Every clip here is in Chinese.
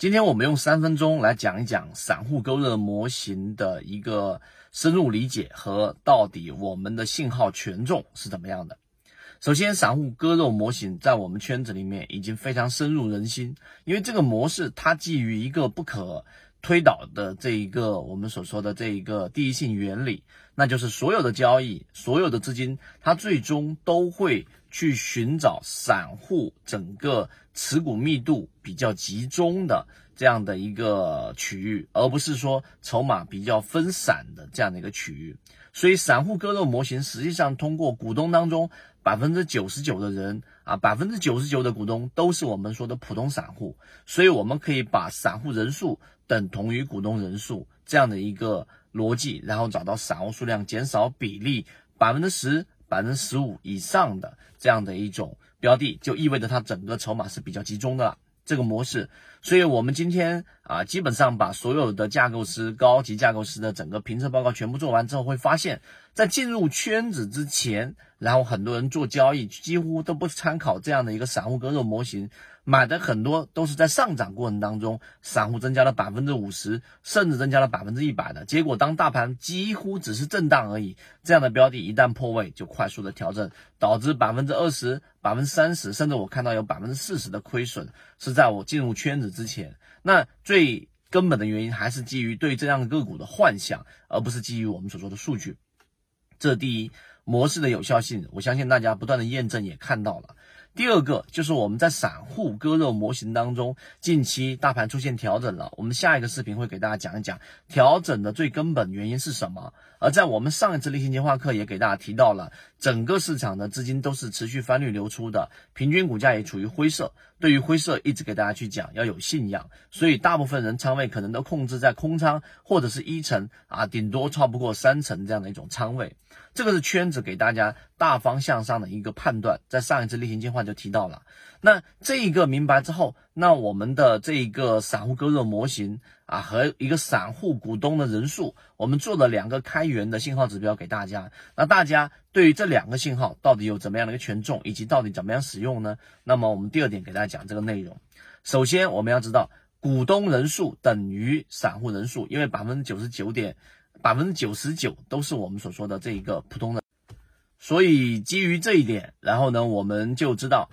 今天我们用三分钟来讲一讲散户割肉模型的一个深入理解和到底我们的信号权重是怎么样的。首先，散户割肉模型在我们圈子里面已经非常深入人心，因为这个模式它基于一个不可推导的这一个我们所说的这一个第一性原理，那就是所有的交易、所有的资金，它最终都会去寻找散户整个持股密度比较集中的这样的一个区域，而不是说筹码比较分散的这样的一个区域。所以，散户割肉模型实际上通过股东当中。百分之九十九的人啊，百分之九十九的股东都是我们说的普通散户，所以我们可以把散户人数等同于股东人数这样的一个逻辑，然后找到散户数量减少比例百分之十、百分之十五以上的这样的一种标的，就意味着它整个筹码是比较集中的这个模式。所以我们今天啊，基本上把所有的架构师、高级架构师的整个评测报告全部做完之后，会发现，在进入圈子之前。然后很多人做交易几乎都不参考这样的一个散户割肉模型，买的很多都是在上涨过程当中，散户增加了百分之五十，甚至增加了百分之一百的结果。当大盘几乎只是震荡而已，这样的标的一旦破位就快速的调整，导致百分之二十、百分之三十，甚至我看到有百分之四十的亏损，是在我进入圈子之前。那最根本的原因还是基于对这样的个股的幻想，而不是基于我们所说的数据。这第一。模式的有效性，我相信大家不断的验证也看到了。第二个就是我们在散户割肉模型当中，近期大盘出现调整了，我们下一个视频会给大家讲一讲调整的最根本原因是什么。而在我们上一次例行计划课也给大家提到了，整个市场的资金都是持续翻绿流出的，平均股价也处于灰色。对于灰色，一直给大家去讲要有信仰，所以大部分人仓位可能都控制在空仓或者是一层啊，顶多超不过三层这样的一种仓位。这个是圈子给大家大方向上的一个判断，在上一次例行计划就提到了。那这一个明白之后，那我们的这一个散户割肉模型啊，和一个散户股东的人数，我们做了两个开源的信号指标给大家。那大家对于这两个信号到底有怎么样的一个权重，以及到底怎么样使用呢？那么我们第二点给大家讲这个内容。首先我们要知道，股东人数等于散户人数，因为百分之九十九点。百分之九十九都是我们所说的这一个普通的，所以基于这一点，然后呢，我们就知道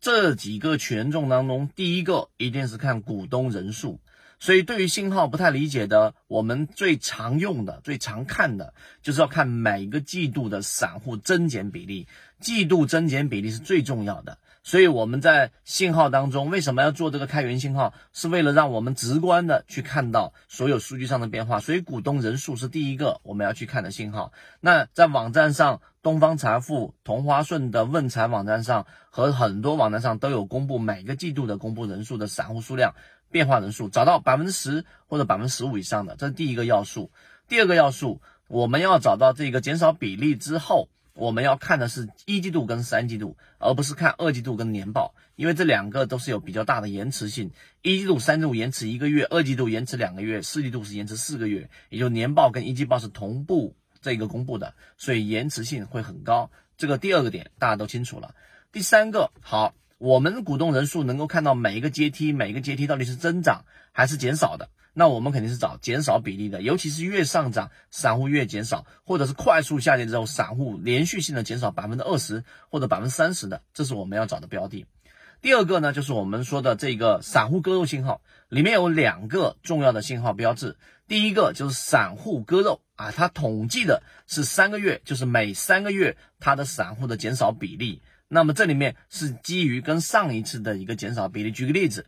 这几个权重当中，第一个一定是看股东人数。所以对于信号不太理解的，我们最常用的、最常看的就是要看每个季度的散户增减比例，季度增减比例是最重要的。所以我们在信号当中为什么要做这个开源信号？是为了让我们直观的去看到所有数据上的变化。所以股东人数是第一个我们要去看的信号。那在网站上，东方财富、同花顺的问财网站上和很多网站上都有公布每个季度的公布人数的散户数量变化人数，找到百分之十或者百分之十五以上的，这是第一个要素。第二个要素，我们要找到这个减少比例之后。我们要看的是一季度跟三季度，而不是看二季度跟年报，因为这两个都是有比较大的延迟性。一季度、三季度延迟一个月，二季度延迟两个月，四季度是延迟四个月，也就年报跟一季报是同步这个公布的，所以延迟性会很高。这个第二个点大家都清楚了。第三个，好，我们股东人数能够看到每一个阶梯，每一个阶梯到底是增长还是减少的。那我们肯定是找减少比例的，尤其是越上涨，散户越减少，或者是快速下跌之后，散户连续性的减少百分之二十或者百分之三十的，这是我们要找的标的。第二个呢，就是我们说的这个散户割肉信号，里面有两个重要的信号标志。第一个就是散户割肉啊，它统计的是三个月，就是每三个月它的散户的减少比例。那么这里面是基于跟上一次的一个减少比例。举个例子。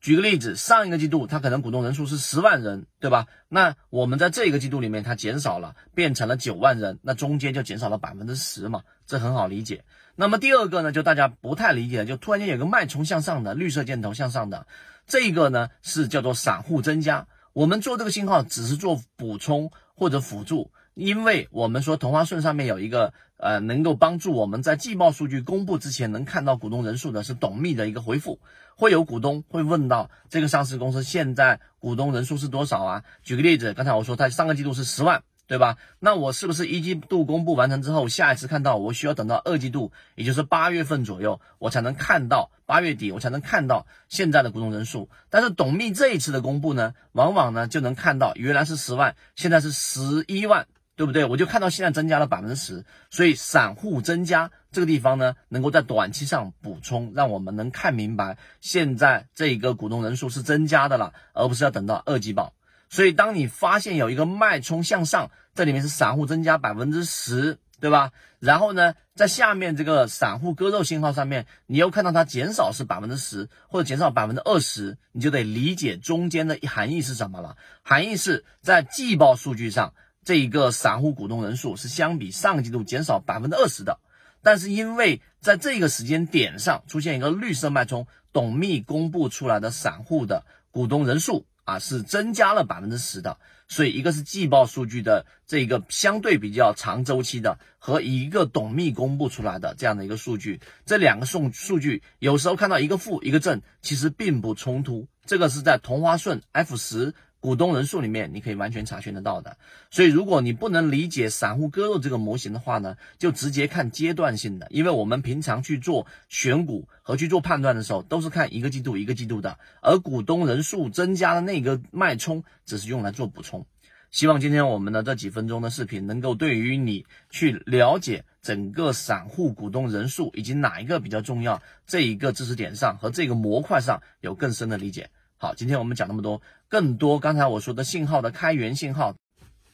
举个例子，上一个季度它可能股东人数是十万人，对吧？那我们在这一个季度里面，它减少了，变成了九万人，那中间就减少了百分之十嘛，这很好理解。那么第二个呢，就大家不太理解，就突然间有个脉冲向上的绿色箭头向上的，这个呢是叫做散户增加。我们做这个信号只是做补充或者辅助。因为我们说同花顺上面有一个呃，能够帮助我们在季报数据公布之前能看到股东人数的是董秘的一个回复，会有股东会问到这个上市公司现在股东人数是多少啊？举个例子，刚才我说它上个季度是十万，对吧？那我是不是一季度公布完成之后，下一次看到我需要等到二季度，也就是八月份左右，我才能看到八月底，我才能看到现在的股东人数。但是董秘这一次的公布呢，往往呢就能看到原来是十万，现在是十一万，对不对？我就看到现在增加了百分之十，所以散户增加这个地方呢，能够在短期上补充，让我们能看明白现在这一个股东人数是增加的了，而不是要等到二季报。所以，当你发现有一个脉冲向上，这里面是散户增加百分之十，对吧？然后呢，在下面这个散户割肉信号上面，你又看到它减少是百分之十或者减少百分之二十，你就得理解中间的含义是什么了。含义是在季报数据上，这一个散户股东人数是相比上季度减少百分之二十的，但是因为在这个时间点上出现一个绿色脉冲，董秘公布出来的散户的股东人数。啊，是增加了百分之十的，所以一个是季报数据的这个相对比较长周期的，和一个董秘公布出来的这样的一个数据，这两个数数据有时候看到一个负一个正，其实并不冲突，这个是在同花顺 F 十。股东人数里面，你可以完全查询得到的。所以，如果你不能理解散户割肉这个模型的话呢，就直接看阶段性的。因为我们平常去做选股和去做判断的时候，都是看一个季度一个季度的，而股东人数增加的那个脉冲只是用来做补充。希望今天我们的这几分钟的视频能够对于你去了解整个散户股东人数以及哪一个比较重要这一个知识点上和这个模块上有更深的理解。好，今天我们讲那么多，更多刚才我说的信号的开源信号，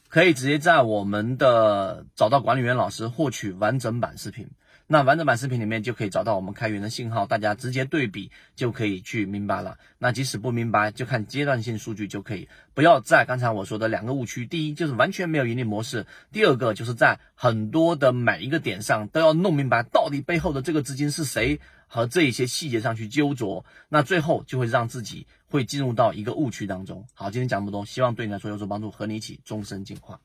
可以直接在我们的找到管理员老师获取完整版视频。那完整版视频里面就可以找到我们开源的信号，大家直接对比就可以去明白了。那即使不明白，就看阶段性数据就可以。不要在刚才我说的两个误区：第一就是完全没有盈利模式；第二个就是在很多的每一个点上都要弄明白到底背后的这个资金是谁。和这一些细节上去纠着，那最后就会让自己会进入到一个误区当中。好，今天讲这么多，希望对你来说有所帮助，和你一起终身进化。